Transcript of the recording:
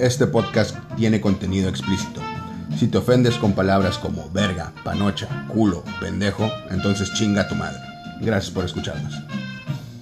Este podcast tiene contenido explícito. Si te ofendes con palabras como verga, panocha, culo, pendejo, entonces chinga a tu madre. Gracias por escucharnos.